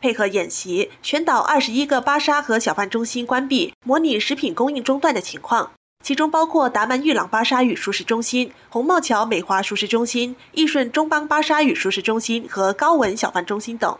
配合演习，全岛二十一个巴沙和小贩中心关闭，模拟食品供应中断的情况。其中包括达曼玉朗巴沙与熟食中心、红帽桥美华熟食中心、益顺中邦巴沙与熟食中心和高文小贩中心等。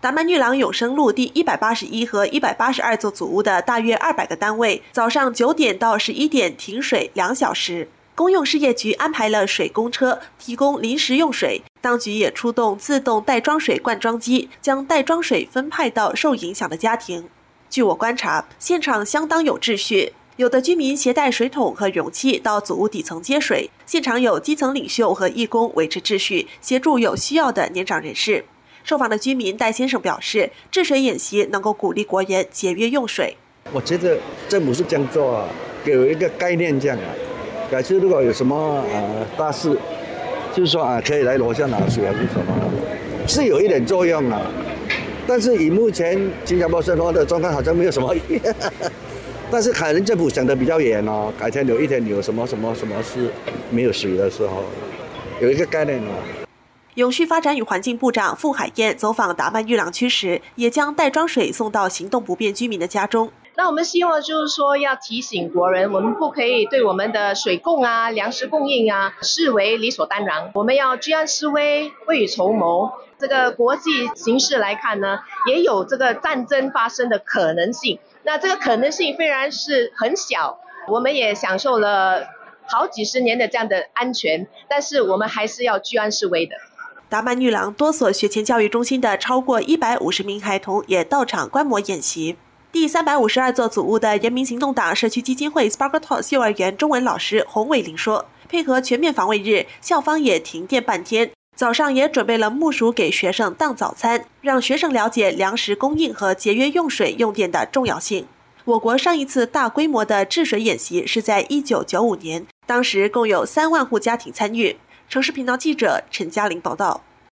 达曼玉朗永生路第一百八十一和一百八十二座组屋的大约二百个单位，早上九点到十一点停水两小时。公用事业局安排了水工车提供临时用水，当局也出动自动袋装水灌装机，将袋装水分派到受影响的家庭。据我观察，现场相当有秩序。有的居民携带水桶和容器到祖屋底层接水，现场有基层领袖和义工维持秩序，协助有需要的年长人士。受访的居民戴先生表示，治水演习能够鼓励国人节约用水。我觉得政府是这样做啊，给我一个概念这样啊，改次如果有什么呃大事，就是说啊，可以来楼下拿水还是什么，是有一点作用啊。但是以目前新加坡生活的状况，好像没有什么。但是海伦政府想的比较远哦，改天有一天有什么什么什么事没有水的时候，有一个概念哦。永续发展与环境部长傅海燕走访达曼玉朗区时，也将袋装水送到行动不便居民的家中。那我们希望就是说要提醒国人，我们不可以对我们的水供啊、粮食供应啊视为理所当然，我们要居安思危、未雨绸缪。这个国际形势来看呢，也有这个战争发生的可能性。那这个可能性虽然是很小，我们也享受了好几十年的这样的安全，但是我们还是要居安思危的。达曼女郎多所学前教育中心的超过一百五十名孩童也到场观摩演习。第三百五十二座祖屋的人民行动党社区基金会 Sparkle Tots 幼儿园中文老师洪伟玲说：“配合全面防卫日，校方也停电半天，早上也准备了木薯给学生当早餐，让学生了解粮食供应和节约用水用电的重要性。”我国上一次大规模的治水演习是在一九九五年，当时共有三万户家庭参与。城市频道记者陈嘉玲报道。